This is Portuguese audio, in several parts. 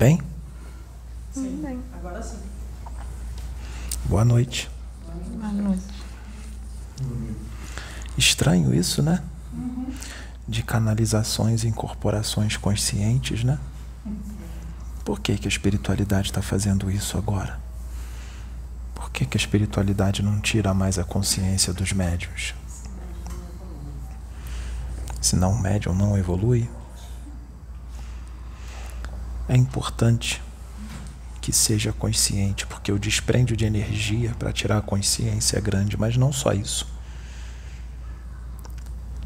bem? Sim, bem. Agora sim. Boa noite. Boa noite. Estranho isso, né? De canalizações e incorporações conscientes, né? Por que, que a espiritualidade está fazendo isso agora? Por que, que a espiritualidade não tira mais a consciência dos médios? Senão o médium não evolui? É importante que seja consciente, porque o desprendio de energia para tirar a consciência é grande, mas não só isso.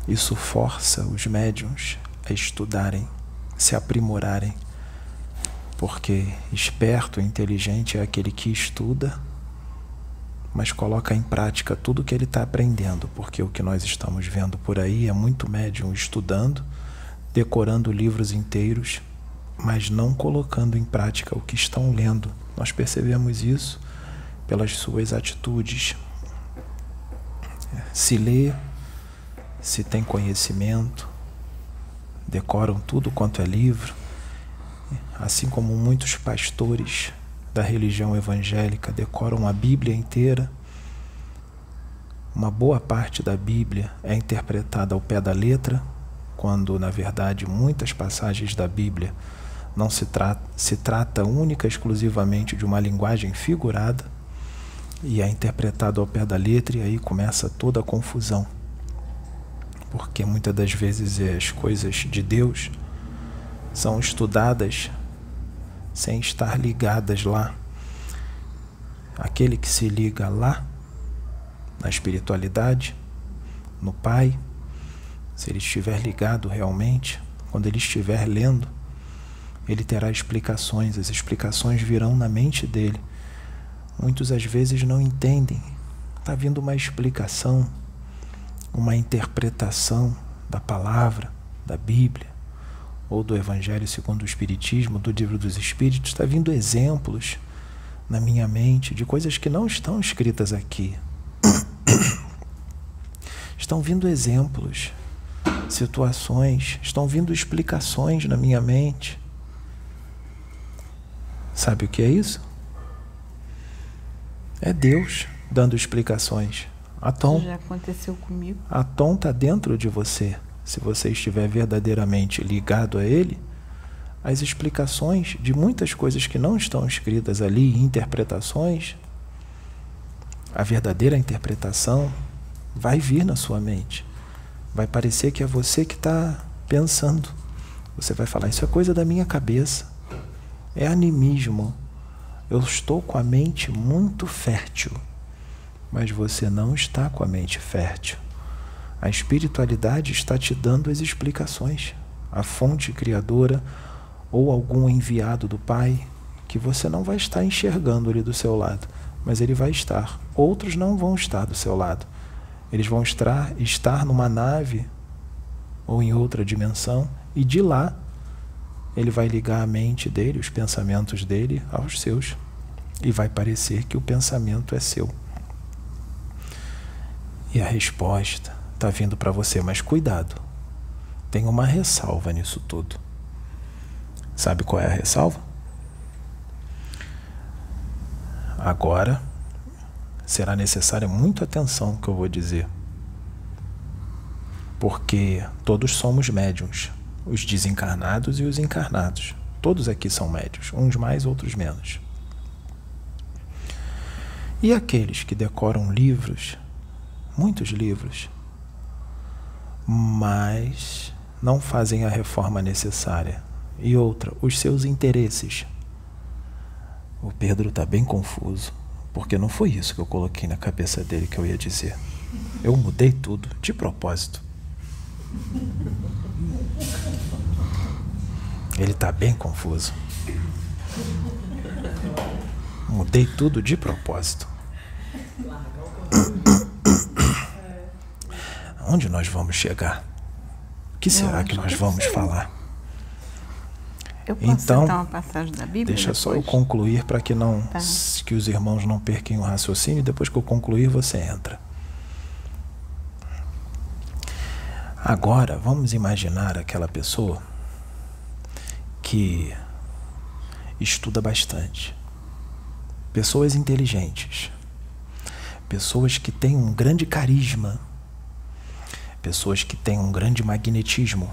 Isso força os médiums a estudarem, se aprimorarem, porque esperto e inteligente é aquele que estuda, mas coloca em prática tudo o que ele está aprendendo, porque o que nós estamos vendo por aí é muito médium estudando, decorando livros inteiros mas não colocando em prática o que estão lendo. Nós percebemos isso pelas suas atitudes. Se lê, se tem conhecimento, decoram tudo quanto é livro, assim como muitos pastores da religião evangélica decoram a Bíblia inteira. Uma boa parte da Bíblia é interpretada ao pé da letra, quando na verdade muitas passagens da Bíblia não se, tra se trata única e exclusivamente de uma linguagem figurada e é interpretado ao pé da letra, e aí começa toda a confusão. Porque muitas das vezes as coisas de Deus são estudadas sem estar ligadas lá. Aquele que se liga lá, na espiritualidade, no Pai, se ele estiver ligado realmente, quando ele estiver lendo, ele terá explicações, as explicações virão na mente dele. Muitos às vezes não entendem. Está vindo uma explicação, uma interpretação da palavra, da Bíblia, ou do Evangelho segundo o Espiritismo, do Livro dos Espíritos. Está vindo exemplos na minha mente de coisas que não estão escritas aqui. Estão vindo exemplos, situações, estão vindo explicações na minha mente Sabe o que é isso? É Deus dando explicações. A Tom. Já aconteceu comigo. A Tom está dentro de você. Se você estiver verdadeiramente ligado a Ele, as explicações de muitas coisas que não estão escritas ali, interpretações, a verdadeira interpretação vai vir na sua mente. Vai parecer que é você que está pensando. Você vai falar: Isso é coisa da minha cabeça é animismo. Eu estou com a mente muito fértil, mas você não está com a mente fértil. A espiritualidade está te dando as explicações, a fonte criadora ou algum enviado do Pai que você não vai estar enxergando ali do seu lado, mas ele vai estar. Outros não vão estar do seu lado. Eles vão estar, estar numa nave ou em outra dimensão e de lá ele vai ligar a mente dele, os pensamentos dele, aos seus. E vai parecer que o pensamento é seu. E a resposta está vindo para você, mas cuidado, tem uma ressalva nisso tudo. Sabe qual é a ressalva? Agora será necessária muita atenção que eu vou dizer. Porque todos somos médiums os desencarnados e os encarnados. Todos aqui são médios, uns mais, outros menos. E aqueles que decoram livros, muitos livros, mas não fazem a reforma necessária. E outra, os seus interesses. O Pedro está bem confuso, porque não foi isso que eu coloquei na cabeça dele que eu ia dizer. Eu mudei tudo, de propósito. Ele está bem confuso. Mudei tudo de propósito. Onde nós vamos chegar? O que será que nós vamos falar? Eu posso então, uma passagem da Bíblia deixa depois? só eu concluir para que não tá. que os irmãos não perquem o raciocínio. Depois que eu concluir, você entra. Agora, vamos imaginar aquela pessoa que estuda bastante. Pessoas inteligentes. Pessoas que têm um grande carisma. Pessoas que têm um grande magnetismo.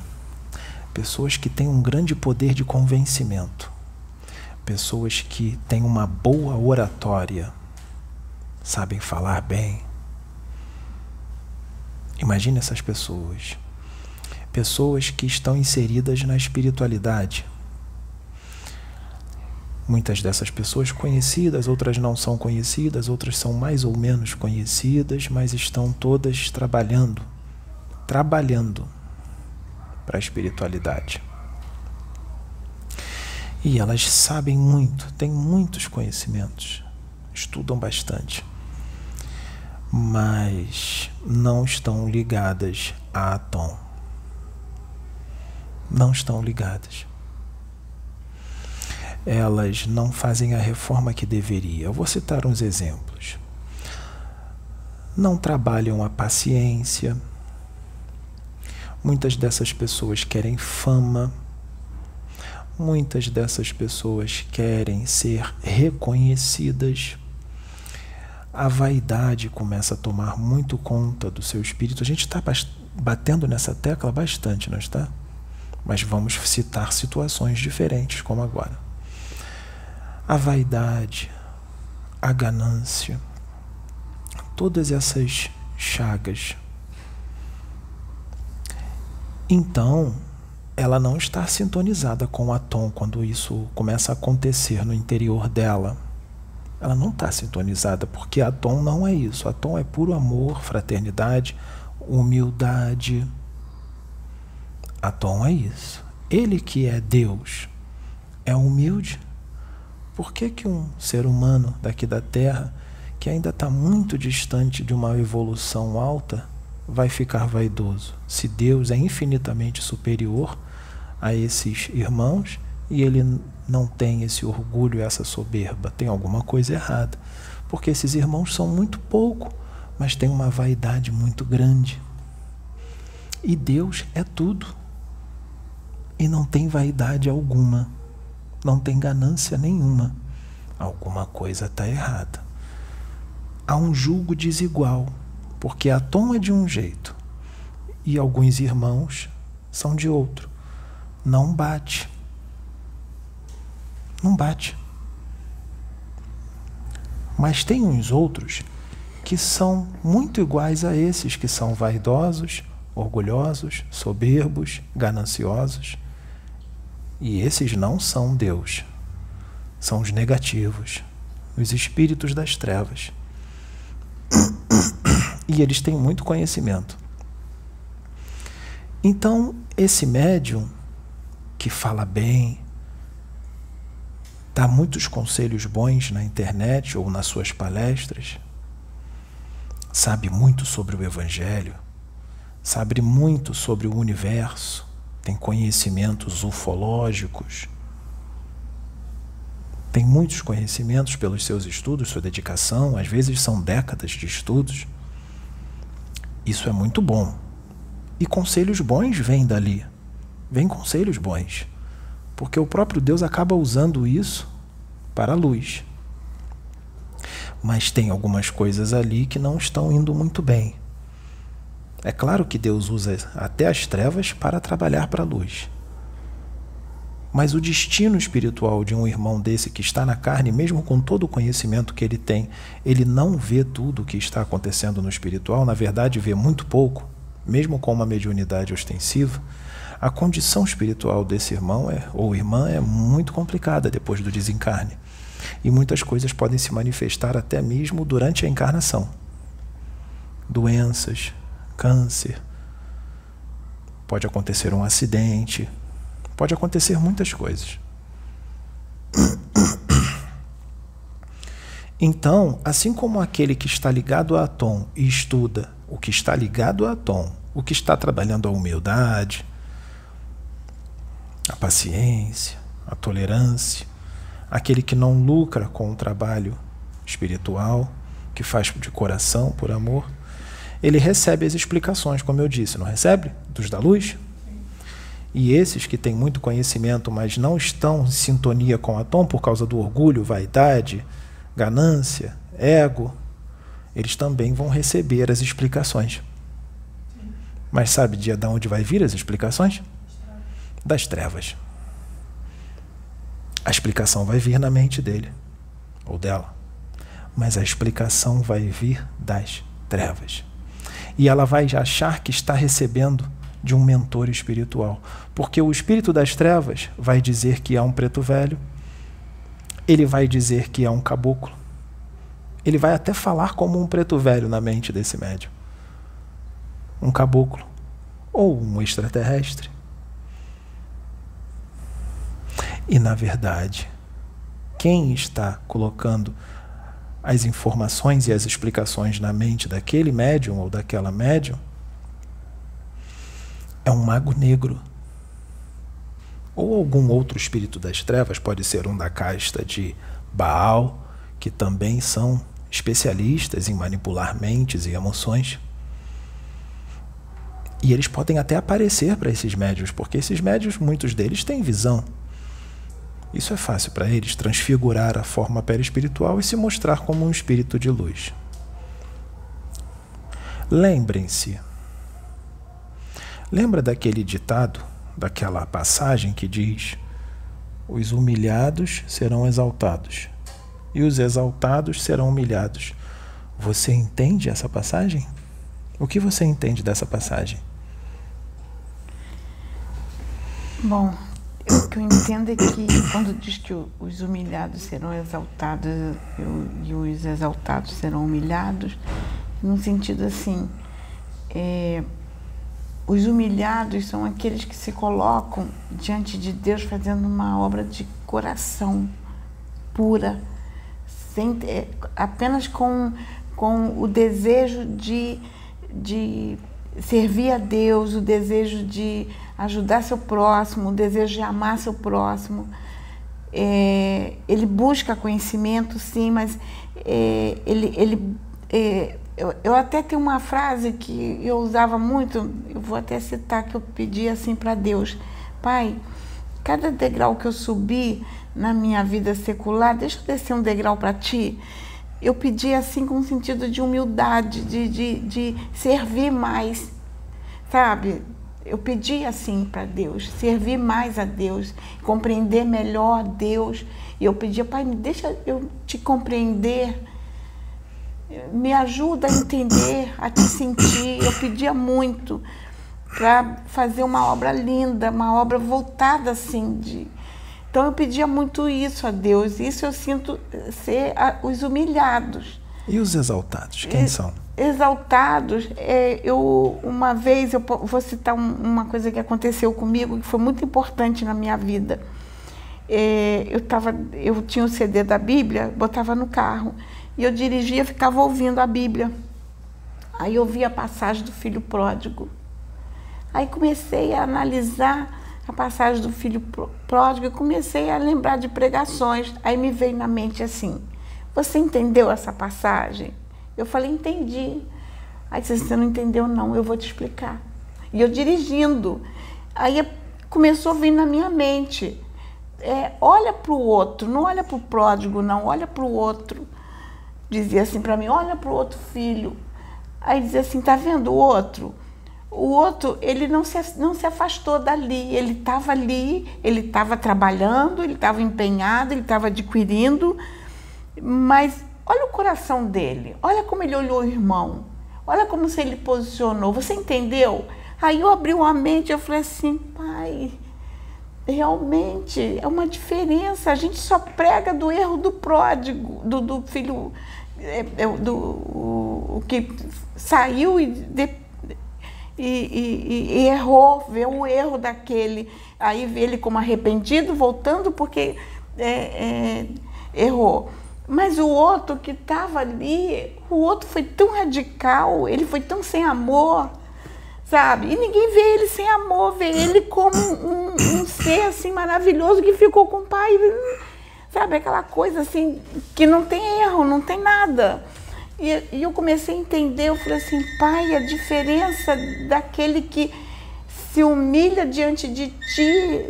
Pessoas que têm um grande poder de convencimento. Pessoas que têm uma boa oratória. Sabem falar bem. Imagine essas pessoas. Pessoas que estão inseridas na espiritualidade Muitas dessas pessoas conhecidas, outras não são conhecidas, outras são mais ou menos conhecidas, mas estão todas trabalhando, trabalhando para a espiritualidade. E elas sabem muito, têm muitos conhecimentos, estudam bastante, mas não estão ligadas a Atom. Não estão ligadas elas não fazem a reforma que deveria. Eu vou citar uns exemplos. Não trabalham a paciência. Muitas dessas pessoas querem fama. Muitas dessas pessoas querem ser reconhecidas. A vaidade começa a tomar muito conta do seu espírito. A gente está batendo nessa tecla bastante, não está? Mas vamos citar situações diferentes, como agora a vaidade, a ganância, todas essas chagas. Então, ela não está sintonizada com a Tom quando isso começa a acontecer no interior dela. Ela não está sintonizada, porque a Tom não é isso. A Tom é puro amor, fraternidade, humildade. A Tom é isso. Ele que é Deus é humilde por que, que um ser humano daqui da Terra, que ainda está muito distante de uma evolução alta, vai ficar vaidoso? Se Deus é infinitamente superior a esses irmãos e ele não tem esse orgulho essa soberba, tem alguma coisa errada. Porque esses irmãos são muito pouco, mas têm uma vaidade muito grande. E Deus é tudo. E não tem vaidade alguma não tem ganância nenhuma. Alguma coisa está errada. Há um julgo desigual, porque a Tom é de um jeito e alguns irmãos são de outro. Não bate. Não bate. Mas tem uns outros que são muito iguais a esses que são vaidosos, orgulhosos, soberbos, gananciosos. E esses não são Deus. São os negativos, os espíritos das trevas. E eles têm muito conhecimento. Então, esse médium que fala bem, dá muitos conselhos bons na internet ou nas suas palestras, sabe muito sobre o Evangelho, sabe muito sobre o universo, tem conhecimentos ufológicos, tem muitos conhecimentos pelos seus estudos, sua dedicação, às vezes são décadas de estudos. Isso é muito bom. E conselhos bons vêm dali. Vêm conselhos bons. Porque o próprio Deus acaba usando isso para a luz. Mas tem algumas coisas ali que não estão indo muito bem. É claro que Deus usa até as trevas para trabalhar para a luz. Mas o destino espiritual de um irmão desse que está na carne, mesmo com todo o conhecimento que ele tem, ele não vê tudo o que está acontecendo no espiritual, na verdade, vê muito pouco, mesmo com uma mediunidade ostensiva. A condição espiritual desse irmão é, ou irmã é muito complicada depois do desencarne. E muitas coisas podem se manifestar até mesmo durante a encarnação. Doenças, câncer, pode acontecer um acidente, pode acontecer muitas coisas. Então, assim como aquele que está ligado a Atom e estuda o que está ligado a Atom, o que está trabalhando a humildade, a paciência, a tolerância, aquele que não lucra com o trabalho espiritual, que faz de coração, por amor, ele recebe as explicações, como eu disse, não recebe? Dos da luz? E esses que têm muito conhecimento, mas não estão em sintonia com a tom por causa do orgulho, vaidade, ganância, ego, eles também vão receber as explicações. Mas sabe de onde vai vir as explicações? Das trevas. A explicação vai vir na mente dele ou dela, mas a explicação vai vir das trevas. E ela vai achar que está recebendo de um mentor espiritual, porque o espírito das trevas vai dizer que é um preto velho, ele vai dizer que é um caboclo, ele vai até falar como um preto velho na mente desse médium, um caboclo ou um extraterrestre. E na verdade, quem está colocando as informações e as explicações na mente daquele médium ou daquela médium é um mago negro. Ou algum outro espírito das trevas, pode ser um da casta de Baal, que também são especialistas em manipular mentes e emoções. E eles podem até aparecer para esses médios, porque esses médios, muitos deles têm visão. Isso é fácil para eles, transfigurar a forma perispiritual e se mostrar como um espírito de luz. Lembrem-se. Lembra daquele ditado, daquela passagem que diz: Os humilhados serão exaltados e os exaltados serão humilhados. Você entende essa passagem? O que você entende dessa passagem? Bom, o que eu entendo é que quando diz que os humilhados serão exaltados e os exaltados serão humilhados, no sentido assim, é, os humilhados são aqueles que se colocam diante de Deus fazendo uma obra de coração pura, sem, é, apenas com, com o desejo de, de servir a Deus, o desejo de ajudar seu próximo, o desejo de amar seu próximo. É, ele busca conhecimento, sim, mas é, ele, ele é, eu, eu, até tenho uma frase que eu usava muito, eu vou até citar que eu pedi assim para Deus, Pai, cada degrau que eu subi na minha vida secular, deixa eu descer um degrau para Ti. Eu pedi assim com um sentido de humildade, de, de, de servir mais, sabe? Eu pedi assim para Deus, servir mais a Deus, compreender melhor Deus. E eu pedia, Pai, deixa eu te compreender, me ajuda a entender, a te sentir. Eu pedia muito para fazer uma obra linda, uma obra voltada assim de. Então eu pedia muito isso a Deus. Isso eu sinto ser a, os humilhados. E os exaltados, quem e, são? exaltados. É, eu uma vez eu vou citar um, uma coisa que aconteceu comigo que foi muito importante na minha vida. É, eu tava, eu tinha o um CD da Bíblia, botava no carro e eu dirigia, ficava ouvindo a Bíblia. Aí eu vi a passagem do filho pródigo. Aí comecei a analisar a passagem do filho pródigo e comecei a lembrar de pregações. Aí me veio na mente assim: você entendeu essa passagem? Eu falei, entendi. Aí disse, você não entendeu não, eu vou te explicar. E eu dirigindo. Aí começou a vir na minha mente, é, olha para o outro, não olha para o pródigo não, olha para o outro. Dizia assim para mim, olha para o outro filho. Aí dizia assim, tá vendo o outro? O outro, ele não se, não se afastou dali, ele estava ali, ele estava trabalhando, ele estava empenhado, ele estava adquirindo, mas Olha o coração dele, olha como ele olhou o irmão, olha como se ele posicionou. Você entendeu? Aí eu abri uma mente, eu falei assim, pai, realmente é uma diferença. A gente só prega do erro do pródigo, do, do filho, é, é, do o, que saiu e, de, e, e, e, errou, vê o erro daquele. Aí vê ele como arrependido, voltando porque é, é errou. Mas o outro que estava ali, o outro foi tão radical, ele foi tão sem amor, sabe? E ninguém vê ele sem amor, vê ele como um, um ser assim maravilhoso que ficou com o pai, sabe? Aquela coisa assim que não tem erro, não tem nada. E, e eu comecei a entender, eu falei assim, pai, a diferença daquele que se humilha diante de ti,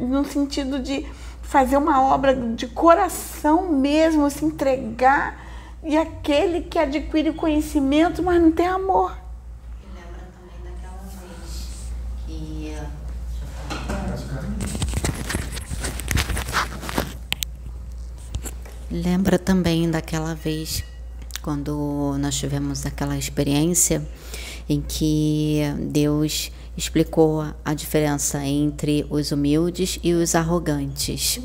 no sentido de fazer uma obra de coração mesmo, se entregar, e aquele que adquire conhecimento, mas não tem amor. lembra também daquela vez que. Lembra também daquela vez quando nós tivemos aquela experiência em que Deus explicou a diferença entre os humildes e os arrogantes.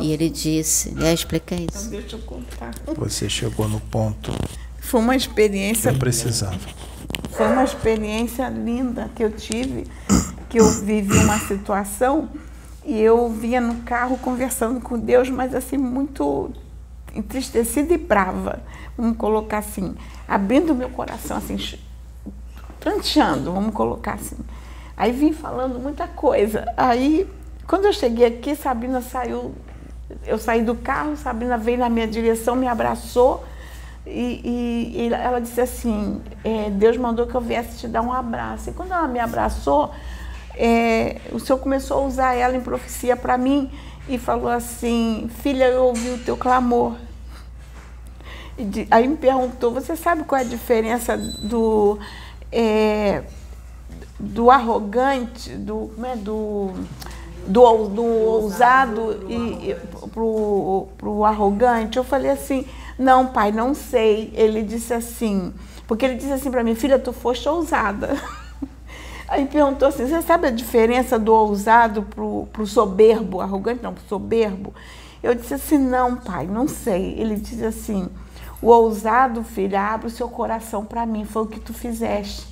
E ele disse, é, explica isso. Então deixa eu contar. Você chegou no ponto Foi uma experiência que eu precisava. Foi uma experiência linda que eu tive, que eu vivi uma situação e eu vinha no carro conversando com Deus, mas assim, muito entristecida e brava. Vamos colocar assim, abrindo meu coração, assim, pranteando, vamos colocar assim. Aí vim falando muita coisa. Aí, quando eu cheguei aqui, Sabina saiu, eu saí do carro, Sabina veio na minha direção, me abraçou e, e, e ela disse assim: é, Deus mandou que eu viesse te dar um abraço. E quando ela me abraçou, é, o Senhor começou a usar ela em profecia para mim e falou assim: Filha, eu ouvi o teu clamor. De, aí me perguntou: Você sabe qual é a diferença do. É, do arrogante, do, né, do, do, do ousado e, e pro, pro arrogante. Eu falei assim, não, pai, não sei. Ele disse assim, porque ele disse assim para mim, filha, tu foste ousada. Aí perguntou assim, você sabe a diferença do ousado pro, pro soberbo, arrogante não, pro soberbo? Eu disse assim, não, pai, não sei. Ele disse assim, o ousado, filha, abre o seu coração para mim, foi o que tu fizeste.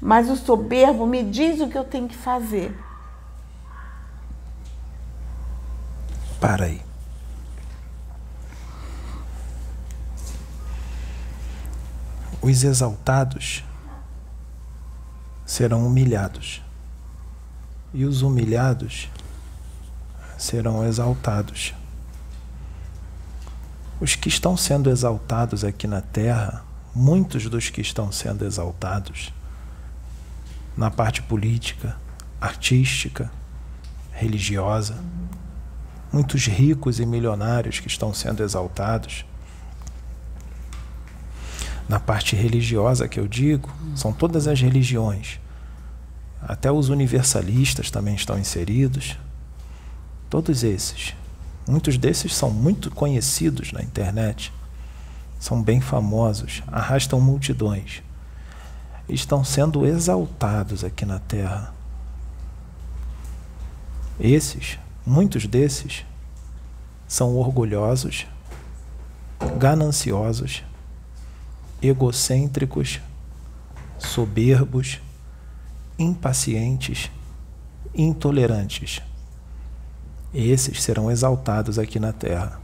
Mas o soberbo me diz o que eu tenho que fazer. Para aí. Os exaltados serão humilhados, e os humilhados serão exaltados. Os que estão sendo exaltados aqui na terra, muitos dos que estão sendo exaltados, na parte política, artística, religiosa. Muitos ricos e milionários que estão sendo exaltados. Na parte religiosa que eu digo, são todas as religiões. Até os universalistas também estão inseridos. Todos esses. Muitos desses são muito conhecidos na internet. São bem famosos, arrastam multidões estão sendo exaltados aqui na terra. Esses, muitos desses, são orgulhosos, gananciosos, egocêntricos, soberbos, impacientes, intolerantes. Esses serão exaltados aqui na terra.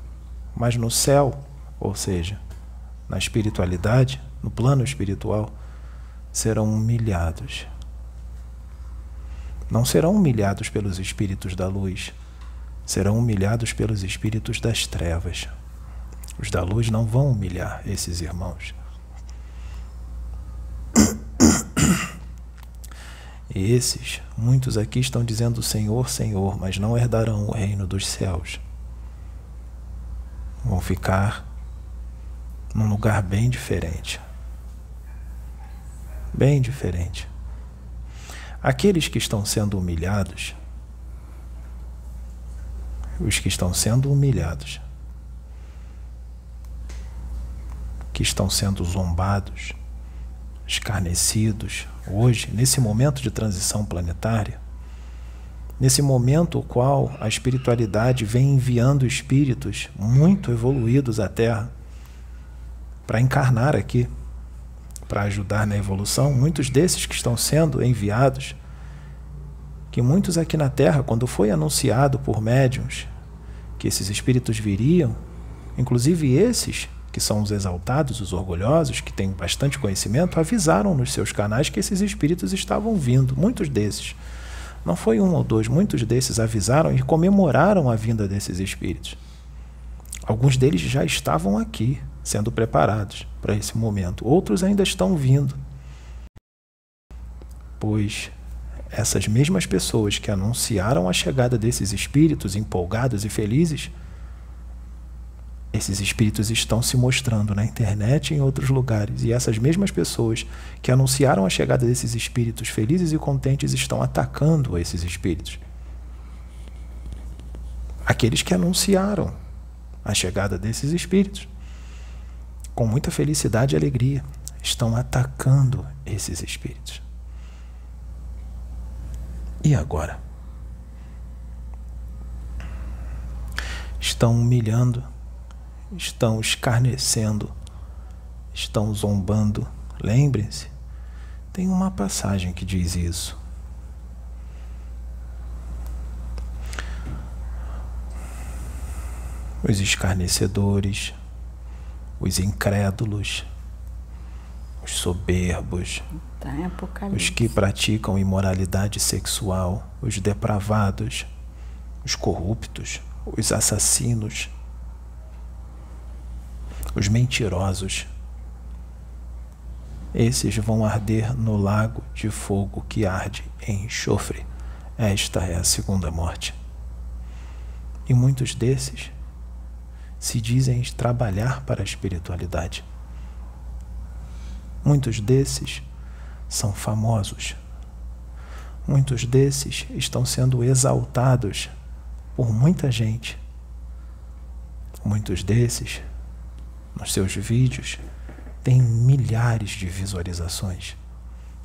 Mas no céu, ou seja, na espiritualidade, no plano espiritual, serão humilhados. Não serão humilhados pelos espíritos da luz, serão humilhados pelos espíritos das trevas. Os da luz não vão humilhar esses irmãos. Esses, muitos aqui estão dizendo Senhor, Senhor, mas não herdarão o reino dos céus. Vão ficar num lugar bem diferente bem diferente. Aqueles que estão sendo humilhados, os que estão sendo humilhados, que estão sendo zombados, escarnecidos, hoje, nesse momento de transição planetária, nesse momento o qual a espiritualidade vem enviando espíritos muito evoluídos à Terra para encarnar aqui para ajudar na evolução, muitos desses que estão sendo enviados, que muitos aqui na Terra, quando foi anunciado por médiums que esses espíritos viriam, inclusive esses que são os exaltados, os orgulhosos, que têm bastante conhecimento, avisaram nos seus canais que esses espíritos estavam vindo, muitos desses. Não foi um ou dois, muitos desses avisaram e comemoraram a vinda desses espíritos. Alguns deles já estavam aqui, sendo preparados para esse momento. Outros ainda estão vindo, pois essas mesmas pessoas que anunciaram a chegada desses espíritos empolgados e felizes, esses espíritos estão se mostrando na internet e em outros lugares. E essas mesmas pessoas que anunciaram a chegada desses espíritos felizes e contentes estão atacando esses espíritos. Aqueles que anunciaram a chegada desses espíritos, com muita felicidade e alegria, estão atacando esses espíritos. E agora? Estão humilhando, estão escarnecendo, estão zombando. Lembrem-se, tem uma passagem que diz isso. Os escarnecedores, os incrédulos, os soberbos, Tá os que praticam imoralidade sexual, os depravados, os corruptos, os assassinos, os mentirosos. Esses vão arder no lago de fogo que arde em enxofre. Esta é a segunda morte. E muitos desses se dizem trabalhar para a espiritualidade. Muitos desses são famosos. Muitos desses estão sendo exaltados por muita gente. Muitos desses, nos seus vídeos, têm milhares de visualizações.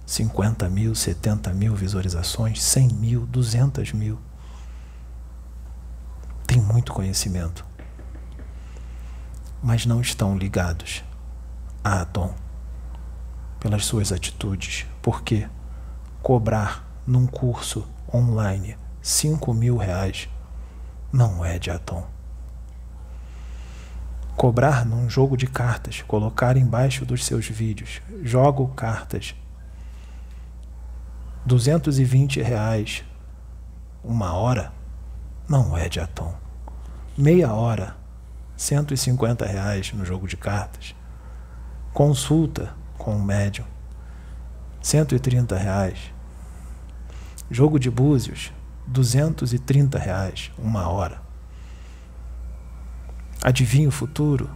50 mil, 70 mil visualizações, 100 mil, 200 mil. Tem muito conhecimento, mas não estão ligados a Adon pelas suas atitudes. Porque cobrar num curso online cinco mil reais não é de Atom. Cobrar num jogo de cartas, colocar embaixo dos seus vídeos, jogo cartas, 220 reais uma hora, não é de Atom. Meia hora, 150 reais no jogo de cartas. Consulta, com um médium. 130 reais. Jogo de búzios, 230 reais, uma hora. Adivinhe o futuro.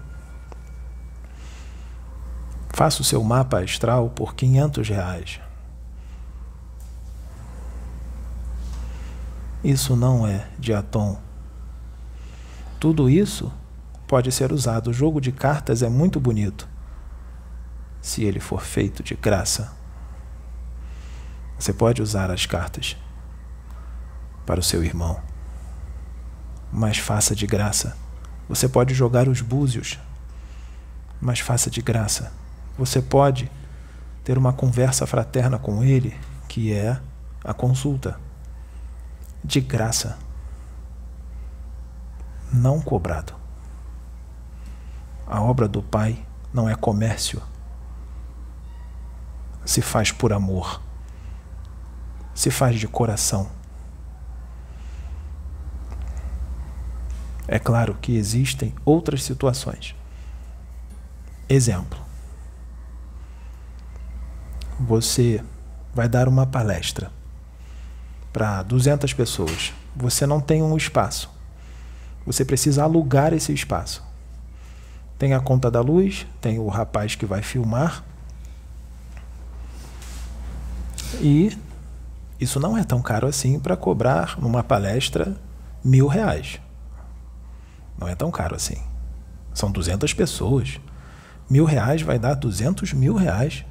Faça o seu mapa astral por 500 reais. Isso não é de atom. Tudo isso pode ser usado. O jogo de cartas é muito bonito se ele for feito de graça. Você pode usar as cartas para o seu irmão, mas faça de graça. Você pode jogar os búzios, mas faça de graça. Você pode ter uma conversa fraterna com ele, que é a consulta, de graça, não cobrado. A obra do Pai não é comércio se faz por amor, se faz de coração. É claro que existem outras situações. Exemplo: você vai dar uma palestra para 200 pessoas. Você não tem um espaço. Você precisa alugar esse espaço. Tem a conta da luz, tem o rapaz que vai filmar, e isso não é tão caro assim para cobrar numa palestra mil reais. Não é tão caro assim. São 200 pessoas. Mil reais vai dar 200 mil reais.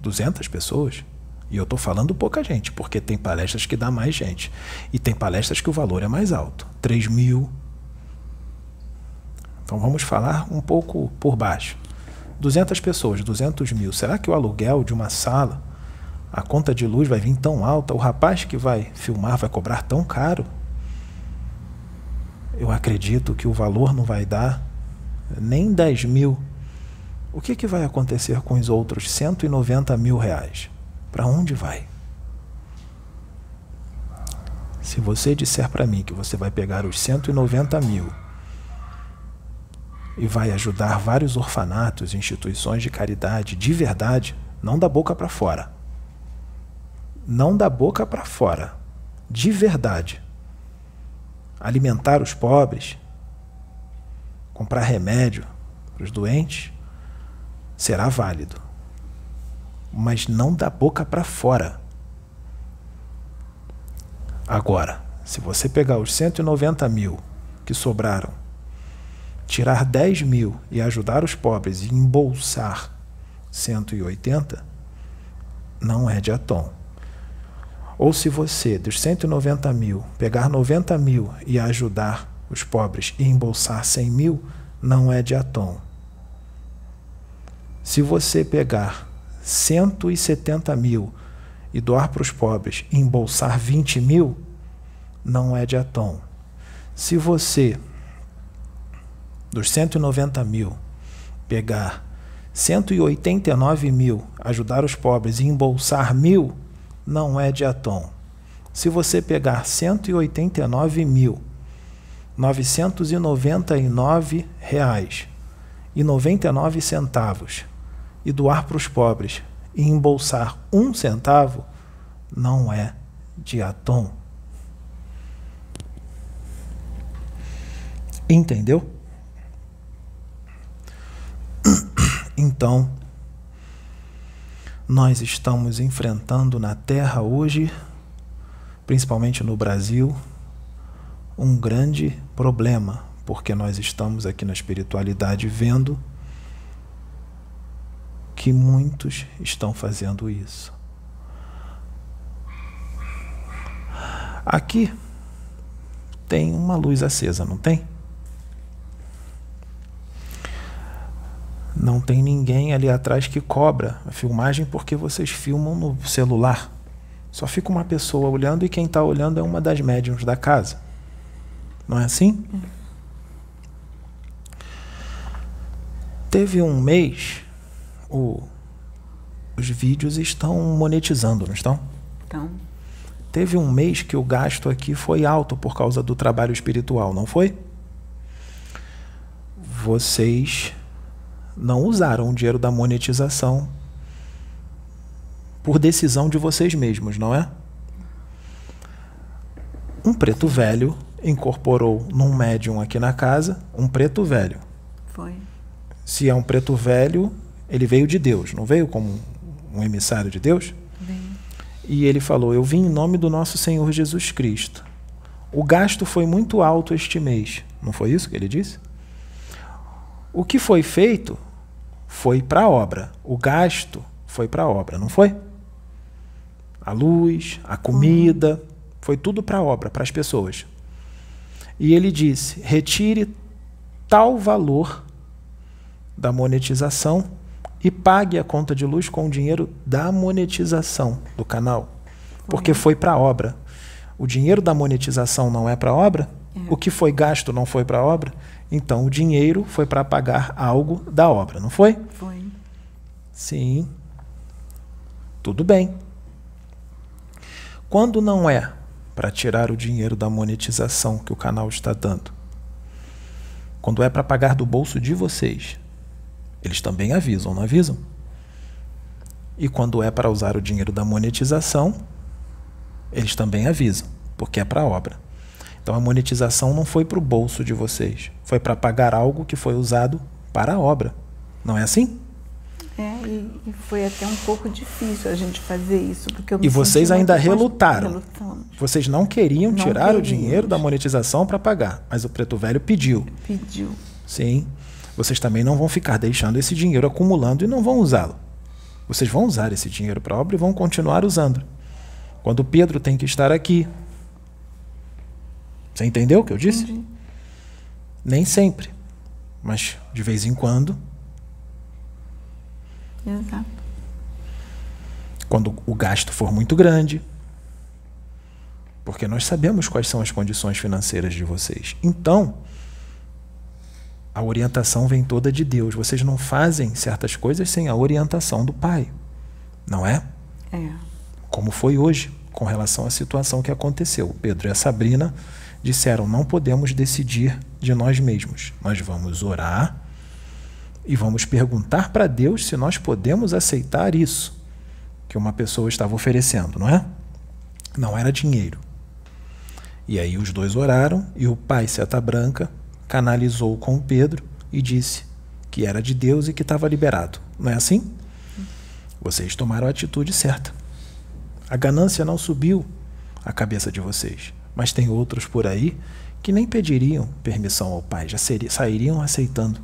200 pessoas. E eu estou falando pouca gente, porque tem palestras que dá mais gente. E tem palestras que o valor é mais alto. 3 mil. Então vamos falar um pouco por baixo. 200 pessoas, 200 mil. Será que o aluguel de uma sala a conta de luz vai vir tão alta, o rapaz que vai filmar vai cobrar tão caro. Eu acredito que o valor não vai dar nem 10 mil. O que, que vai acontecer com os outros 190 mil reais? Para onde vai? Se você disser para mim que você vai pegar os 190 mil e vai ajudar vários orfanatos, instituições de caridade de verdade, não da boca para fora, não da boca para fora, de verdade, alimentar os pobres, comprar remédio para os doentes, será válido. Mas não da boca para fora. Agora, se você pegar os 190 mil que sobraram, tirar 10 mil e ajudar os pobres e embolsar 180, não é de atom. Ou se você, dos 190 mil, pegar 90 mil e ajudar os pobres e embolsar 100 mil, não é de atom. Se você pegar 170 mil e doar para os pobres e embolsar 20 mil, não é de atom. Se você, dos 190 mil, pegar 189 mil, ajudar os pobres e embolsar mil, não é de atom. Se você pegar 189 mil 999 reais e 99 centavos e doar para os pobres e embolsar um centavo, não é de atom. Entendeu? Então, nós estamos enfrentando na Terra hoje, principalmente no Brasil, um grande problema, porque nós estamos aqui na espiritualidade vendo que muitos estão fazendo isso. Aqui tem uma luz acesa, não tem? Não tem ninguém ali atrás que cobra a filmagem porque vocês filmam no celular. Só fica uma pessoa olhando e quem está olhando é uma das médiums da casa. Não é assim? Teve um mês, o, os vídeos estão monetizando, não estão? Então, Teve um mês que o gasto aqui foi alto por causa do trabalho espiritual, não foi? Vocês não usaram o dinheiro da monetização por decisão de vocês mesmos, não é? Um preto velho incorporou num médium aqui na casa um preto velho. foi. Se é um preto velho, ele veio de Deus, não veio como um emissário de Deus? Bem, E ele falou: Eu vim em nome do nosso Senhor Jesus Cristo. O gasto foi muito alto este mês. Não foi isso que ele disse? O que foi feito foi para a obra. O gasto foi para a obra, não foi? A luz, a comida, foi tudo para a obra, para as pessoas. E ele disse: retire tal valor da monetização e pague a conta de luz com o dinheiro da monetização do canal. Porque foi para a obra. O dinheiro da monetização não é para a obra? O que foi gasto não foi para a obra? Então o dinheiro foi para pagar algo da obra, não foi? foi. Sim. Tudo bem. Quando não é para tirar o dinheiro da monetização que o canal está dando, quando é para pagar do bolso de vocês, eles também avisam, não avisam? E quando é para usar o dinheiro da monetização, eles também avisam, porque é para a obra. Então a monetização não foi para o bolso de vocês, foi para pagar algo que foi usado para a obra. Não é assim? É, e, e foi até um pouco difícil a gente fazer isso, porque E vocês ainda relutaram. relutamos. Vocês não queriam Não tirar o queríamos. dinheiro da monetização para pagar, mas o preto velho pediu. Pediu. Sim. Vocês também não vão ficar deixando esse dinheiro acumulando e não vão usá-lo. Vocês vão usar esse dinheiro para obra e vão continuar usando. Quando Pedro tem que estar aqui. Você entendeu o que eu disse? Entendi. Nem sempre. Mas de vez em quando, Exato. quando o gasto for muito grande. Porque nós sabemos quais são as condições financeiras de vocês. Então, a orientação vem toda de Deus. Vocês não fazem certas coisas sem a orientação do Pai. Não é? É. Como foi hoje, com relação à situação que aconteceu. O Pedro e a Sabrina disseram: não podemos decidir de nós mesmos. Nós vamos orar e vamos perguntar para Deus se nós podemos aceitar isso. que uma pessoa estava oferecendo, não é? Não era dinheiro. E aí os dois oraram e o pai Seta Branca canalizou com Pedro e disse que era de Deus e que estava liberado. Não é assim? Vocês tomaram a atitude certa. A ganância não subiu a cabeça de vocês, mas tem outros por aí que nem pediriam permissão ao pai, já seria, sairiam aceitando.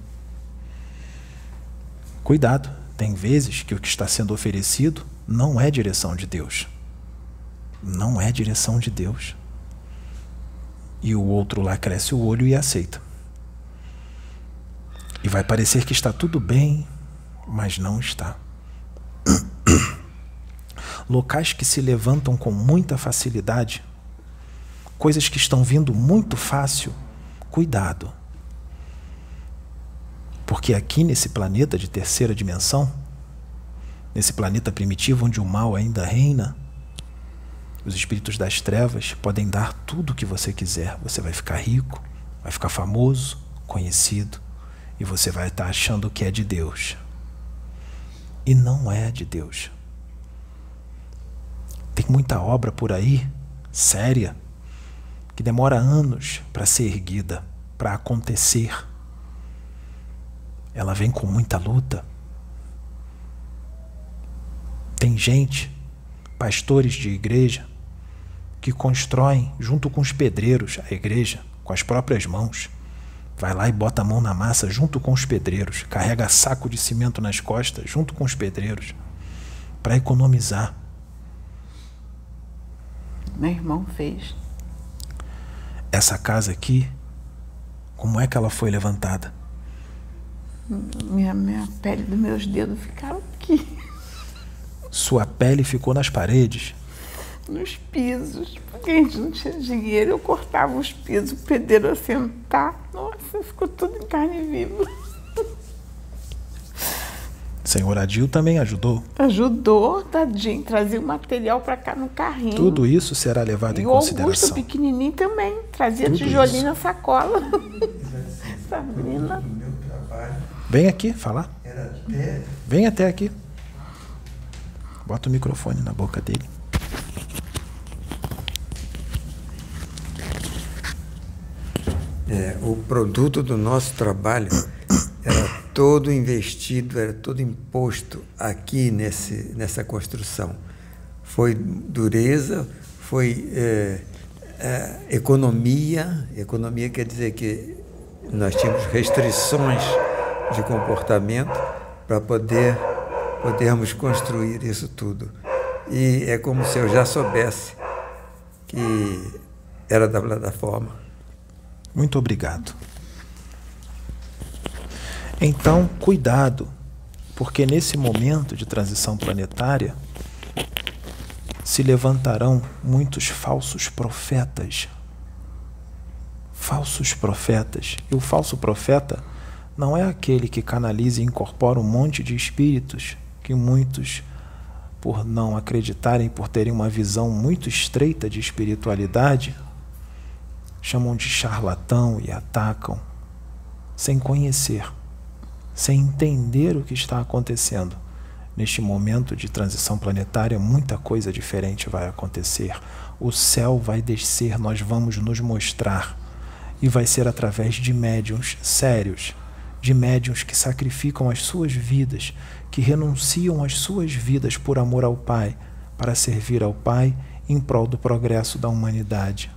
Cuidado, tem vezes que o que está sendo oferecido não é direção de Deus. Não é direção de Deus. E o outro lá cresce o olho e aceita. E vai parecer que está tudo bem, mas não está. Locais que se levantam com muita facilidade, coisas que estão vindo muito fácil, cuidado. Porque aqui nesse planeta de terceira dimensão, nesse planeta primitivo onde o mal ainda reina, os espíritos das trevas podem dar tudo o que você quiser. Você vai ficar rico, vai ficar famoso, conhecido, e você vai estar achando que é de Deus. E não é de Deus. Tem muita obra por aí, séria, que demora anos para ser erguida, para acontecer. Ela vem com muita luta. Tem gente, pastores de igreja, que constroem junto com os pedreiros a igreja, com as próprias mãos. Vai lá e bota a mão na massa junto com os pedreiros, carrega saco de cimento nas costas junto com os pedreiros, para economizar. Meu irmão fez. Essa casa aqui, como é que ela foi levantada? Minha, minha pele dos meus dedos ficaram aqui. Sua pele ficou nas paredes? nos pisos, porque a gente não tinha dinheiro, eu cortava os pisos, o pedreiro a sentar. Nossa, ficou tudo em carne viva. Senhor Adil também ajudou. Ajudou, tadinho, trazia o material para cá no carrinho. Tudo isso será levado e em o consideração. Augusto pequenininho também, trazia Tudo tijolinho isso. na sacola. Sabrina. Vem aqui falar. Vem até aqui. Bota o microfone na boca dele. É, o produto do nosso trabalho todo investido, era todo imposto aqui nesse, nessa construção. Foi dureza, foi é, é, economia. Economia quer dizer que nós tínhamos restrições de comportamento para poder podermos construir isso tudo. E é como se eu já soubesse que era da plataforma. Muito obrigado. Então, cuidado, porque nesse momento de transição planetária se levantarão muitos falsos profetas. Falsos profetas. E o falso profeta não é aquele que canaliza e incorpora um monte de espíritos que muitos, por não acreditarem, por terem uma visão muito estreita de espiritualidade, chamam de charlatão e atacam, sem conhecer, sem entender o que está acontecendo. Neste momento de transição planetária, muita coisa diferente vai acontecer. O céu vai descer, nós vamos nos mostrar. E vai ser através de médiums sérios, de médiums que sacrificam as suas vidas, que renunciam às suas vidas por amor ao Pai, para servir ao Pai em prol do progresso da humanidade.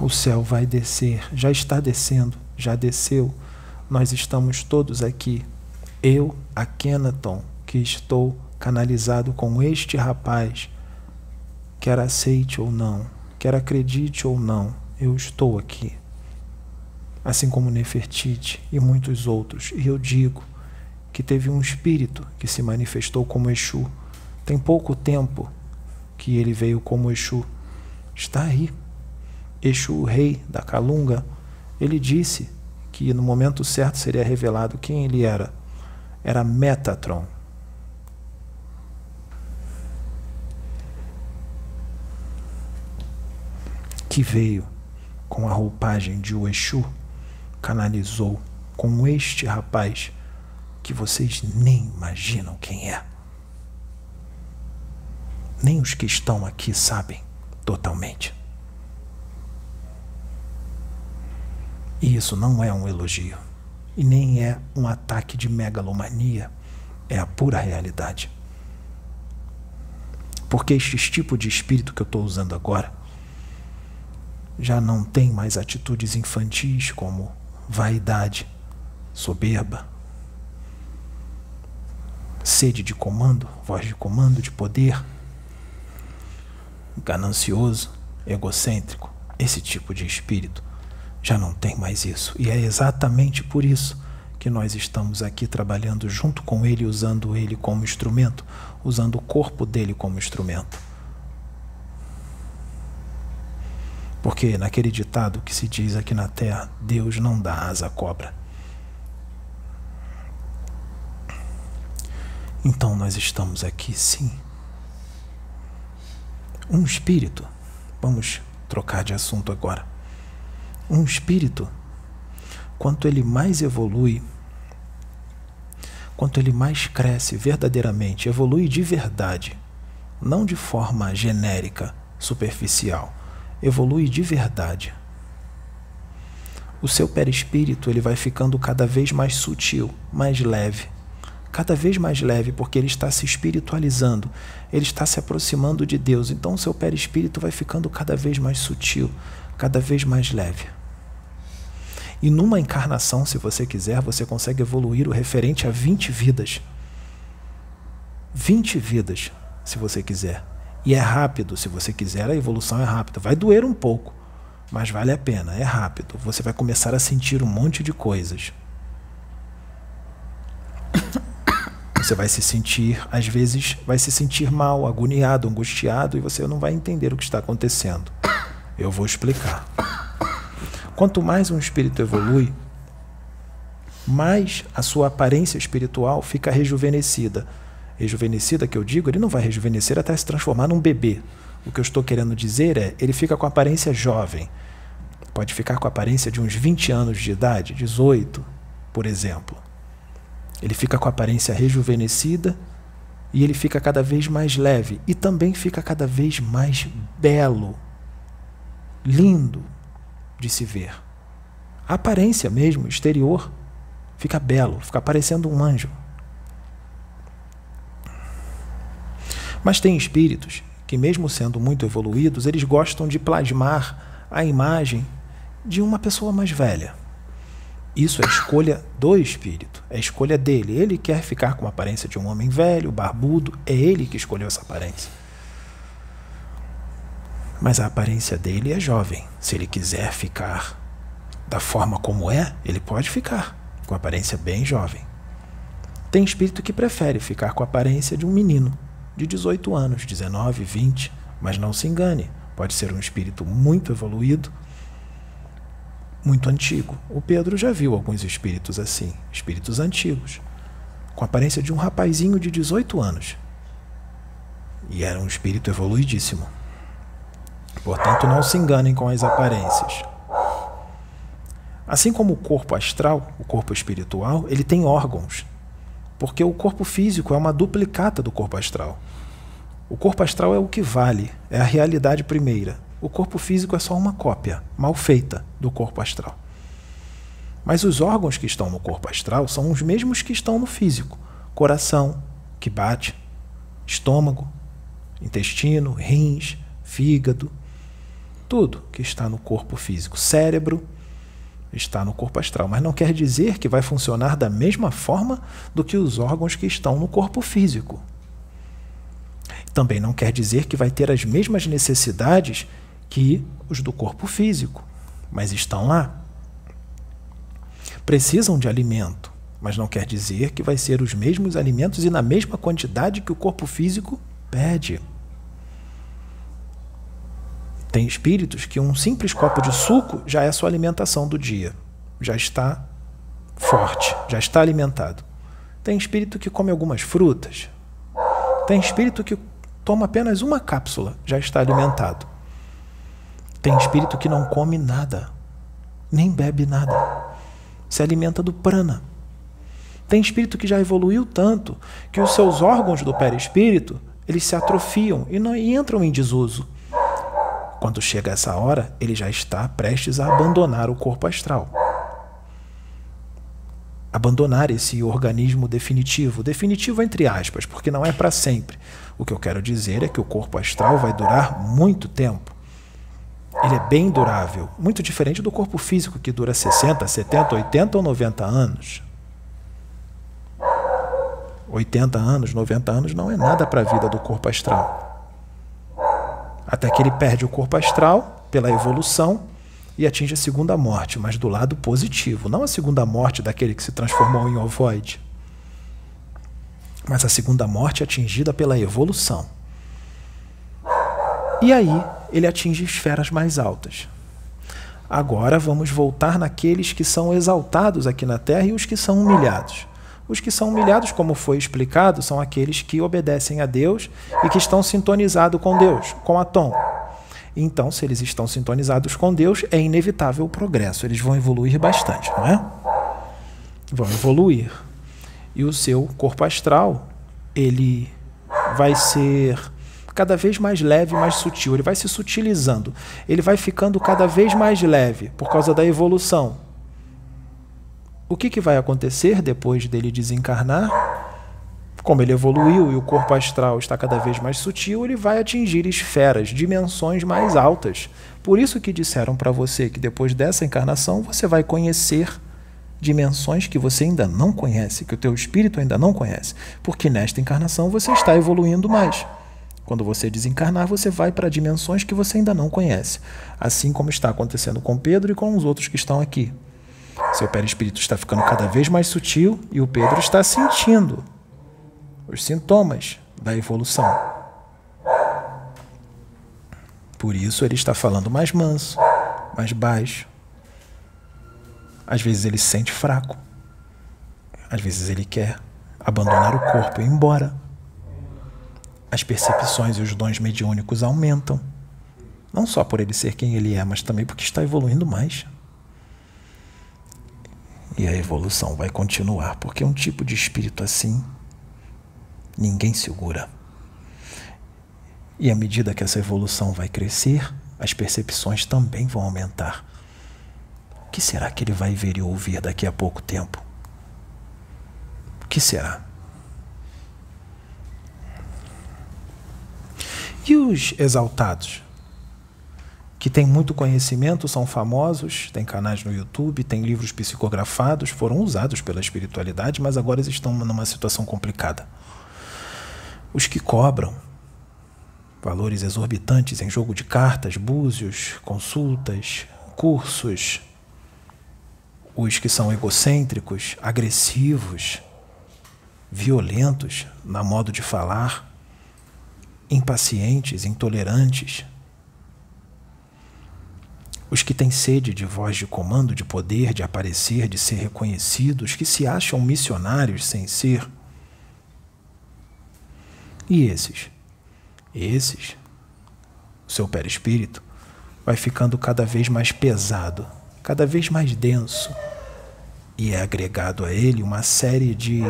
o céu vai descer, já está descendo, já desceu. Nós estamos todos aqui. Eu, a Kenaton, que estou canalizado com este rapaz, quer aceite ou não, quer acredite ou não, eu estou aqui. Assim como Nefertiti e muitos outros. E eu digo que teve um espírito que se manifestou como Exu. Tem pouco tempo que ele veio como Exu. Está aí Exu, o rei da Calunga, ele disse que no momento certo seria revelado quem ele era. Era Metatron. Que veio com a roupagem de o Exu, canalizou com este rapaz que vocês nem imaginam quem é. Nem os que estão aqui sabem totalmente. E isso não é um elogio. E nem é um ataque de megalomania. É a pura realidade. Porque este tipo de espírito que eu estou usando agora já não tem mais atitudes infantis como vaidade, soberba, sede de comando, voz de comando, de poder, ganancioso, egocêntrico. Esse tipo de espírito já não tem mais isso. E é exatamente por isso que nós estamos aqui trabalhando junto com ele, usando ele como instrumento, usando o corpo dele como instrumento. Porque naquele ditado que se diz aqui na terra, Deus não dá asa à cobra. Então nós estamos aqui sim. Um espírito, vamos trocar de assunto agora. Um espírito, quanto ele mais evolui, quanto ele mais cresce verdadeiramente, evolui de verdade, não de forma genérica, superficial evolui de verdade. O seu perispírito ele vai ficando cada vez mais sutil, mais leve, cada vez mais leve, porque ele está se espiritualizando, ele está se aproximando de Deus. Então o seu perispírito vai ficando cada vez mais sutil, cada vez mais leve. E numa encarnação, se você quiser, você consegue evoluir o referente a 20 vidas. 20 vidas, se você quiser. E é rápido, se você quiser, a evolução é rápida. Vai doer um pouco, mas vale a pena, é rápido. Você vai começar a sentir um monte de coisas. Você vai se sentir, às vezes, vai se sentir mal, agoniado, angustiado, e você não vai entender o que está acontecendo. Eu vou explicar. Quanto mais um espírito evolui, mais a sua aparência espiritual fica rejuvenescida rejuvenescida que eu digo, ele não vai rejuvenescer até se transformar num bebê. O que eu estou querendo dizer é, ele fica com aparência jovem. Pode ficar com aparência de uns 20 anos de idade, 18, por exemplo. Ele fica com aparência rejuvenescida e ele fica cada vez mais leve e também fica cada vez mais belo, lindo de se ver. A aparência mesmo, exterior, fica belo, fica parecendo um anjo. Mas tem espíritos que, mesmo sendo muito evoluídos, eles gostam de plasmar a imagem de uma pessoa mais velha. Isso é escolha do espírito, é escolha dele. Ele quer ficar com a aparência de um homem velho, barbudo, é ele que escolheu essa aparência. Mas a aparência dele é jovem. Se ele quiser ficar da forma como é, ele pode ficar com aparência bem jovem. Tem espírito que prefere ficar com a aparência de um menino, de 18 anos, 19, 20, mas não se engane, pode ser um espírito muito evoluído, muito antigo. O Pedro já viu alguns espíritos assim, espíritos antigos, com a aparência de um rapazinho de 18 anos. E era um espírito evoluidíssimo. Portanto, não se enganem com as aparências. Assim como o corpo astral, o corpo espiritual, ele tem órgãos porque o corpo físico é uma duplicata do corpo astral. O corpo astral é o que vale, é a realidade primeira. O corpo físico é só uma cópia, mal feita, do corpo astral. Mas os órgãos que estão no corpo astral são os mesmos que estão no físico: coração, que bate, estômago, intestino, rins, fígado, tudo que está no corpo físico, cérebro, está no corpo astral, mas não quer dizer que vai funcionar da mesma forma do que os órgãos que estão no corpo físico. Também não quer dizer que vai ter as mesmas necessidades que os do corpo físico, mas estão lá. Precisam de alimento, mas não quer dizer que vai ser os mesmos alimentos e na mesma quantidade que o corpo físico pede. Tem espíritos que um simples copo de suco já é sua alimentação do dia. Já está forte, já está alimentado. Tem espírito que come algumas frutas. Tem espírito que toma apenas uma cápsula, já está alimentado. Tem espírito que não come nada, nem bebe nada. Se alimenta do prana. Tem espírito que já evoluiu tanto que os seus órgãos do perispírito eles se atrofiam e, não, e entram em desuso. Quando chega essa hora, ele já está prestes a abandonar o corpo astral. Abandonar esse organismo definitivo. Definitivo entre aspas, porque não é para sempre. O que eu quero dizer é que o corpo astral vai durar muito tempo. Ele é bem durável, muito diferente do corpo físico que dura 60, 70, 80 ou 90 anos. 80 anos, 90 anos não é nada para a vida do corpo astral. Até que ele perde o corpo astral pela evolução e atinge a segunda morte, mas do lado positivo, não a segunda morte daquele que se transformou em ovoide, mas a segunda morte atingida pela evolução. E aí ele atinge esferas mais altas. Agora vamos voltar naqueles que são exaltados aqui na Terra e os que são humilhados. Os que são humilhados, como foi explicado, são aqueles que obedecem a Deus e que estão sintonizados com Deus, com a Tom. Então, se eles estão sintonizados com Deus, é inevitável o progresso. Eles vão evoluir bastante, não é? Vão evoluir. E o seu corpo astral, ele vai ser cada vez mais leve, mais sutil. Ele vai se sutilizando. Ele vai ficando cada vez mais leve por causa da evolução. O que, que vai acontecer depois dele desencarnar? Como ele evoluiu e o corpo astral está cada vez mais sutil, ele vai atingir esferas, dimensões mais altas. Por isso que disseram para você que depois dessa encarnação você vai conhecer dimensões que você ainda não conhece, que o teu espírito ainda não conhece, porque nesta encarnação você está evoluindo mais. Quando você desencarnar, você vai para dimensões que você ainda não conhece, assim como está acontecendo com Pedro e com os outros que estão aqui. Seu perispírito está ficando cada vez mais sutil e o Pedro está sentindo os sintomas da evolução. Por isso ele está falando mais manso, mais baixo. Às vezes ele se sente fraco. Às vezes ele quer abandonar o corpo e ir embora. As percepções e os dons mediúnicos aumentam. Não só por ele ser quem ele é, mas também porque está evoluindo mais. E a evolução vai continuar, porque um tipo de espírito assim ninguém segura. E à medida que essa evolução vai crescer, as percepções também vão aumentar. O que será que ele vai ver e ouvir daqui a pouco tempo? O que será? E os exaltados? Que têm muito conhecimento, são famosos, têm canais no YouTube, têm livros psicografados, foram usados pela espiritualidade, mas agora estão numa situação complicada. Os que cobram valores exorbitantes em jogo de cartas, búzios, consultas, cursos, os que são egocêntricos, agressivos, violentos na modo de falar, impacientes, intolerantes, os que têm sede de voz de comando, de poder, de aparecer, de ser reconhecidos, que se acham missionários sem ser. E esses? Esses, o seu perispírito, vai ficando cada vez mais pesado, cada vez mais denso, e é agregado a ele uma série de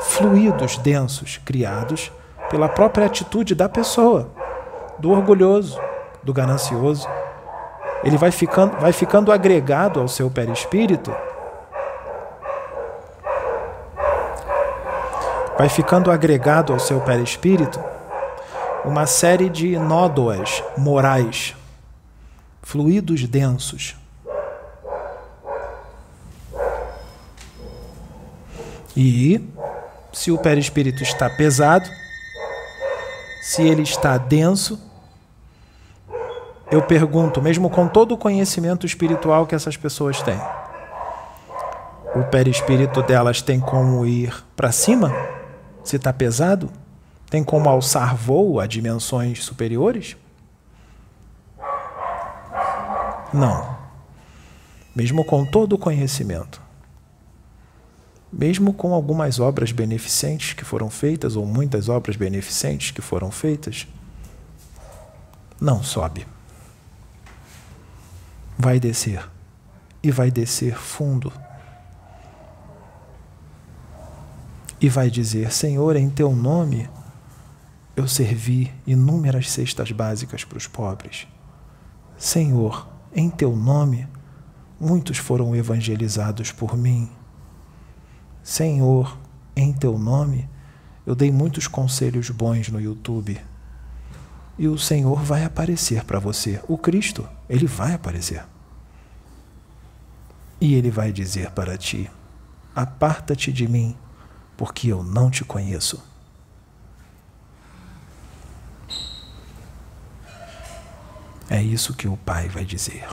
fluidos densos criados pela própria atitude da pessoa, do orgulhoso, do ganancioso ele vai ficando, vai ficando agregado ao seu perispírito, vai ficando agregado ao seu perispírito uma série de nódoas morais, fluidos densos. E se o perispírito está pesado, se ele está denso, eu pergunto, mesmo com todo o conhecimento espiritual que essas pessoas têm, o perispírito delas tem como ir para cima? Se está pesado? Tem como alçar voo a dimensões superiores? Não. Mesmo com todo o conhecimento, mesmo com algumas obras beneficentes que foram feitas, ou muitas obras beneficentes que foram feitas, não sobe vai descer e vai descer fundo. e vai dizer: Senhor, em teu nome eu servi inúmeras cestas básicas para os pobres. Senhor, em teu nome muitos foram evangelizados por mim. Senhor, em teu nome eu dei muitos conselhos bons no YouTube. E o Senhor vai aparecer para você. O Cristo, ele vai aparecer. E ele vai dizer para ti: Aparta-te de mim, porque eu não te conheço. É isso que o Pai vai dizer.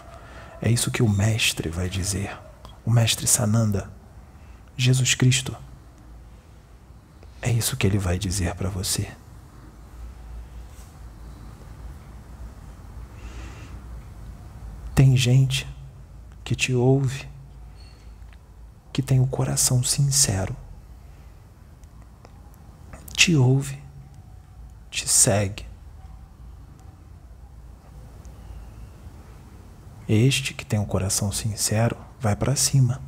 É isso que o Mestre vai dizer. O Mestre Sananda, Jesus Cristo. É isso que ele vai dizer para você. Tem gente que te ouve, que tem o coração sincero, te ouve, te segue. Este que tem o coração sincero vai para cima,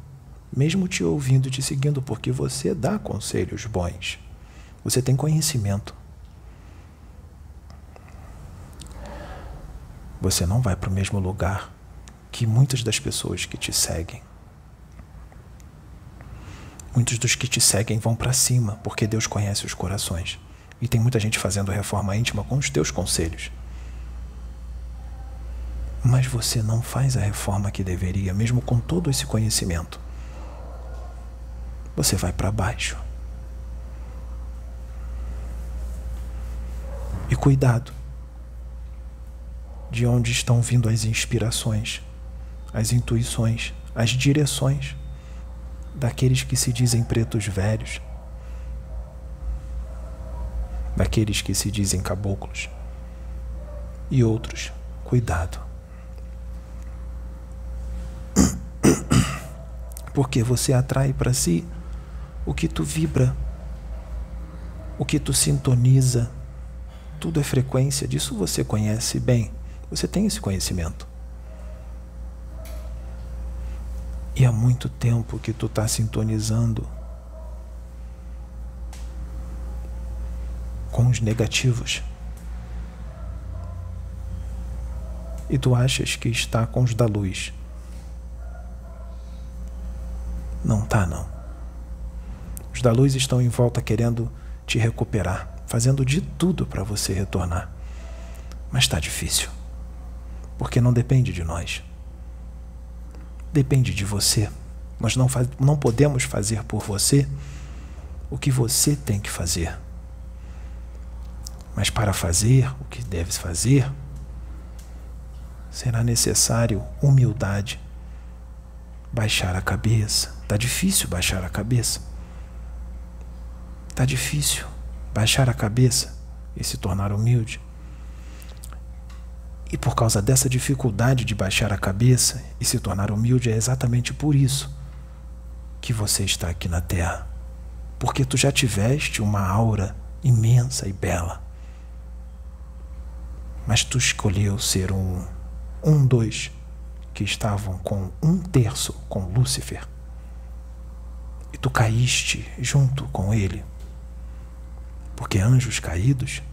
mesmo te ouvindo te seguindo, porque você dá conselhos bons. Você tem conhecimento. Você não vai para o mesmo lugar que muitas das pessoas que te seguem. Muitos dos que te seguem vão para cima, porque Deus conhece os corações. E tem muita gente fazendo reforma íntima com os teus conselhos. Mas você não faz a reforma que deveria, mesmo com todo esse conhecimento. Você vai para baixo. E cuidado de onde estão vindo as inspirações, as intuições, as direções daqueles que se dizem pretos velhos, daqueles que se dizem caboclos e outros. Cuidado. Porque você atrai para si o que tu vibra, o que tu sintoniza. Tudo é frequência, disso você conhece bem. Você tem esse conhecimento. E há muito tempo que tu está sintonizando com os negativos. E tu achas que está com os da luz. Não tá não. Os da luz estão em volta querendo te recuperar, fazendo de tudo para você retornar. Mas está difícil. Porque não depende de nós depende de você. Nós não, faz, não podemos fazer por você o que você tem que fazer. Mas para fazer o que deves fazer, será necessário humildade, baixar a cabeça. Está difícil baixar a cabeça. Está difícil baixar a cabeça e se tornar humilde. E por causa dessa dificuldade de baixar a cabeça e se tornar humilde, é exatamente por isso que você está aqui na Terra. Porque tu já tiveste uma aura imensa e bela. Mas tu escolheu ser um, um dois que estavam com um terço com Lúcifer. E tu caíste junto com ele. Porque anjos caídos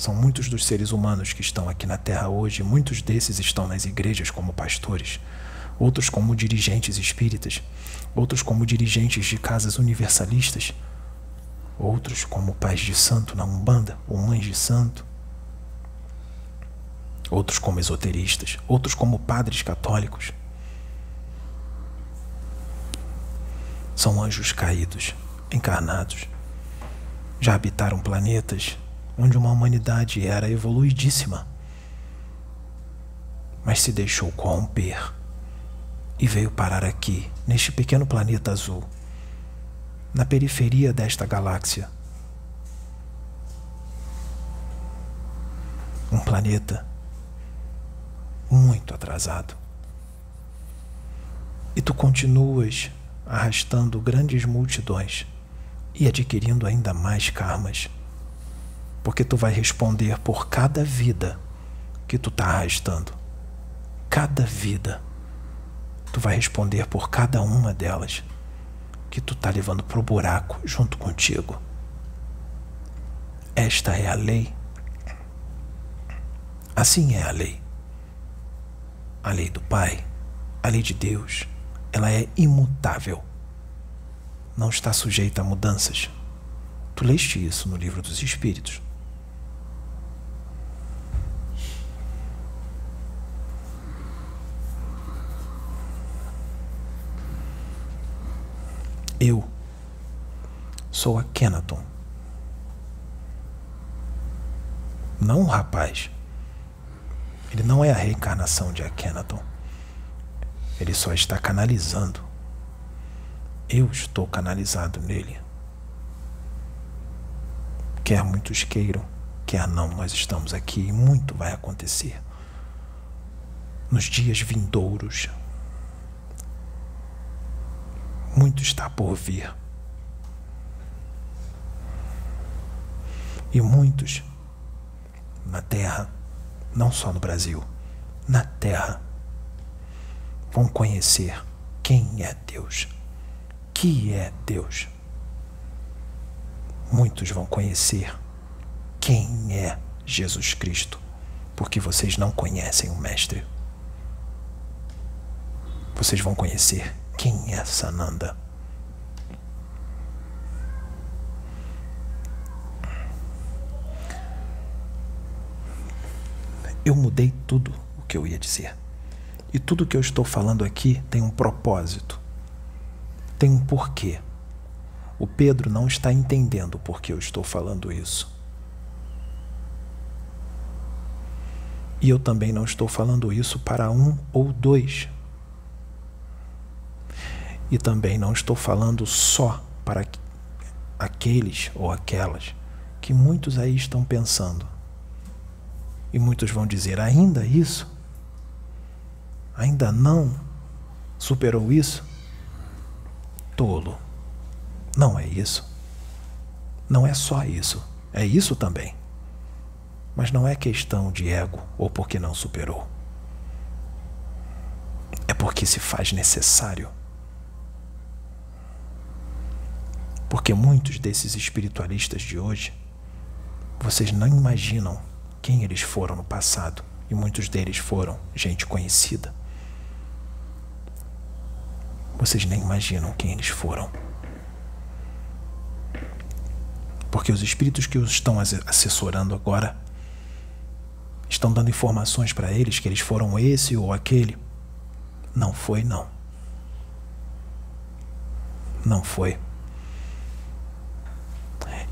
são muitos dos seres humanos que estão aqui na Terra hoje, muitos desses estão nas igrejas como pastores, outros como dirigentes espíritas, outros como dirigentes de casas universalistas, outros como pais de santo na Umbanda ou mães de santo, outros como esoteristas, outros como padres católicos. São anjos caídos, encarnados. Já habitaram planetas onde uma humanidade era evoluidíssima, mas se deixou corromper e veio parar aqui, neste pequeno planeta azul, na periferia desta galáxia. Um planeta muito atrasado. E tu continuas arrastando grandes multidões e adquirindo ainda mais karmas porque tu vai responder por cada vida que tu está arrastando. Cada vida. Tu vai responder por cada uma delas. que tu tá levando pro buraco junto contigo. Esta é a lei. Assim é a lei. A lei do Pai, a lei de Deus, ela é imutável. Não está sujeita a mudanças. Tu leste isso no livro dos Espíritos. Eu sou a Kenaton. Não o rapaz. Ele não é a reencarnação de Akhenaton. Ele só está canalizando. Eu estou canalizado nele. Quer muitos queiram, quer não, nós estamos aqui e muito vai acontecer. Nos dias vindouros, muito está por vir. E muitos na Terra, não só no Brasil, na Terra, vão conhecer quem é Deus, que é Deus. Muitos vão conhecer quem é Jesus Cristo, porque vocês não conhecem o Mestre. Vocês vão conhecer quem é Sananda? Eu mudei tudo o que eu ia dizer. E tudo que eu estou falando aqui tem um propósito, tem um porquê. O Pedro não está entendendo por que eu estou falando isso. E eu também não estou falando isso para um ou dois e também não estou falando só para aqueles ou aquelas que muitos aí estão pensando. E muitos vão dizer: ainda isso? Ainda não superou isso? Tolo. Não é isso. Não é só isso. É isso também. Mas não é questão de ego ou porque não superou. É porque se faz necessário. Porque muitos desses espiritualistas de hoje, vocês não imaginam quem eles foram no passado. E muitos deles foram gente conhecida. Vocês nem imaginam quem eles foram. Porque os espíritos que os estão assessorando agora estão dando informações para eles que eles foram esse ou aquele. Não foi, não. Não foi.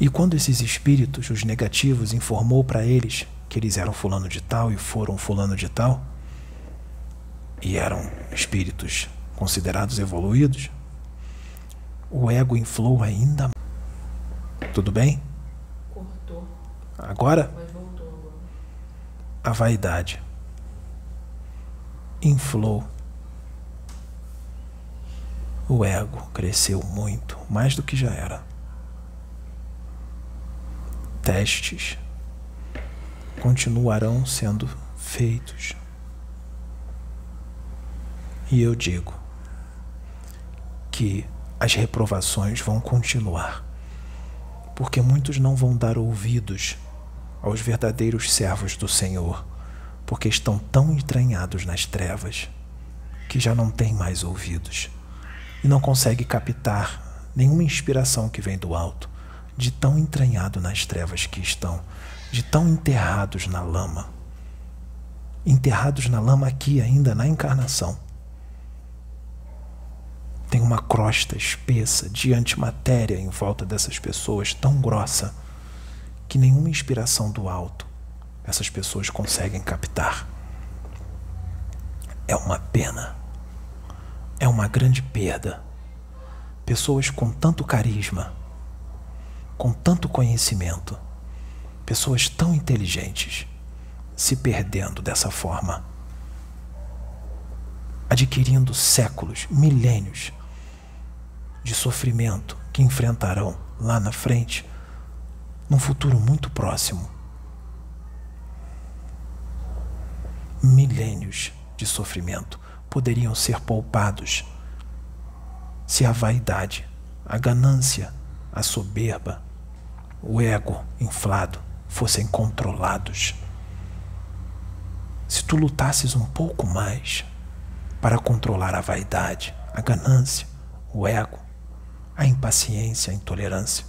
E quando esses espíritos, os negativos, informou para eles que eles eram fulano de tal e foram fulano de tal, e eram espíritos considerados evoluídos, o ego inflou ainda. Tudo bem? Cortou. Agora? Mas voltou agora. A vaidade inflou. O ego cresceu muito, mais do que já era testes continuarão sendo feitos. E eu digo que as reprovações vão continuar, porque muitos não vão dar ouvidos aos verdadeiros servos do Senhor, porque estão tão entranhados nas trevas que já não têm mais ouvidos e não conseguem captar nenhuma inspiração que vem do alto de tão entranhado nas trevas que estão, de tão enterrados na lama. Enterrados na lama aqui ainda na encarnação. Tem uma crosta espessa de antimatéria em volta dessas pessoas, tão grossa que nenhuma inspiração do alto essas pessoas conseguem captar. É uma pena. É uma grande perda. Pessoas com tanto carisma, com tanto conhecimento, pessoas tão inteligentes se perdendo dessa forma, adquirindo séculos, milênios de sofrimento que enfrentarão lá na frente, num futuro muito próximo. Milênios de sofrimento poderiam ser poupados se a vaidade a ganância, a soberba, o ego inflado fossem controlados. Se tu lutasses um pouco mais para controlar a vaidade, a ganância, o ego, a impaciência, a intolerância,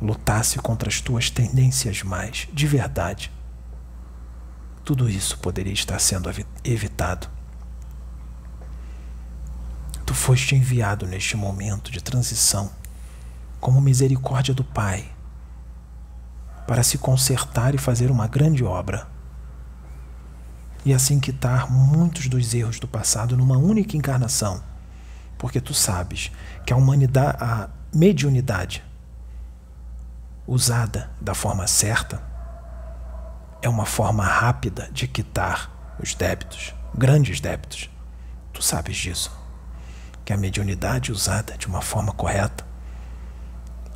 lutasse contra as tuas tendências mais de verdade, tudo isso poderia estar sendo evitado. Tu foste enviado neste momento de transição como misericórdia do Pai para se consertar e fazer uma grande obra. E assim quitar muitos dos erros do passado numa única encarnação. Porque tu sabes que a humanidade, a mediunidade usada da forma certa é uma forma rápida de quitar os débitos, grandes débitos. Tu sabes disso. Que a mediunidade usada de uma forma correta,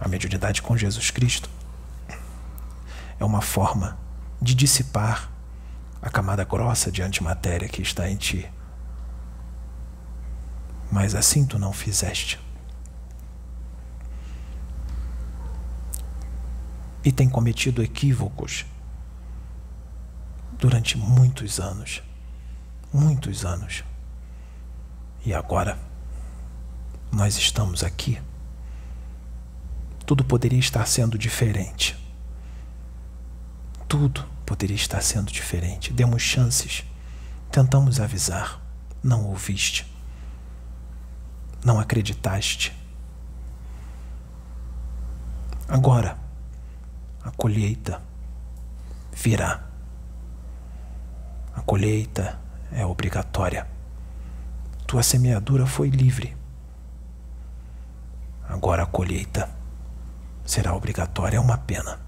a mediunidade com Jesus Cristo, é uma forma de dissipar a camada grossa de antimatéria que está em ti. Mas assim tu não fizeste. E tem cometido equívocos durante muitos anos. Muitos anos. E agora, nós estamos aqui. Tudo poderia estar sendo diferente. Tudo poderia estar sendo diferente. Demos chances. Tentamos avisar. Não ouviste. Não acreditaste. Agora, a colheita virá. A colheita é obrigatória. Tua semeadura foi livre. Agora a colheita será obrigatória. É uma pena.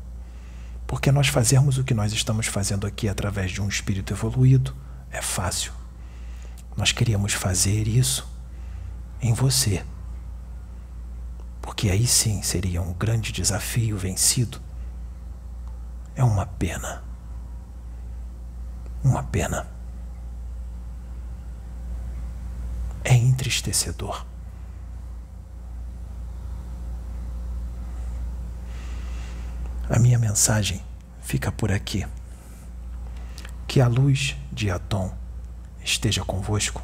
Porque nós fazermos o que nós estamos fazendo aqui através de um espírito evoluído é fácil. Nós queríamos fazer isso em você. Porque aí sim seria um grande desafio vencido. É uma pena. Uma pena. É entristecedor. A minha mensagem fica por aqui. Que a luz de Atom esteja convosco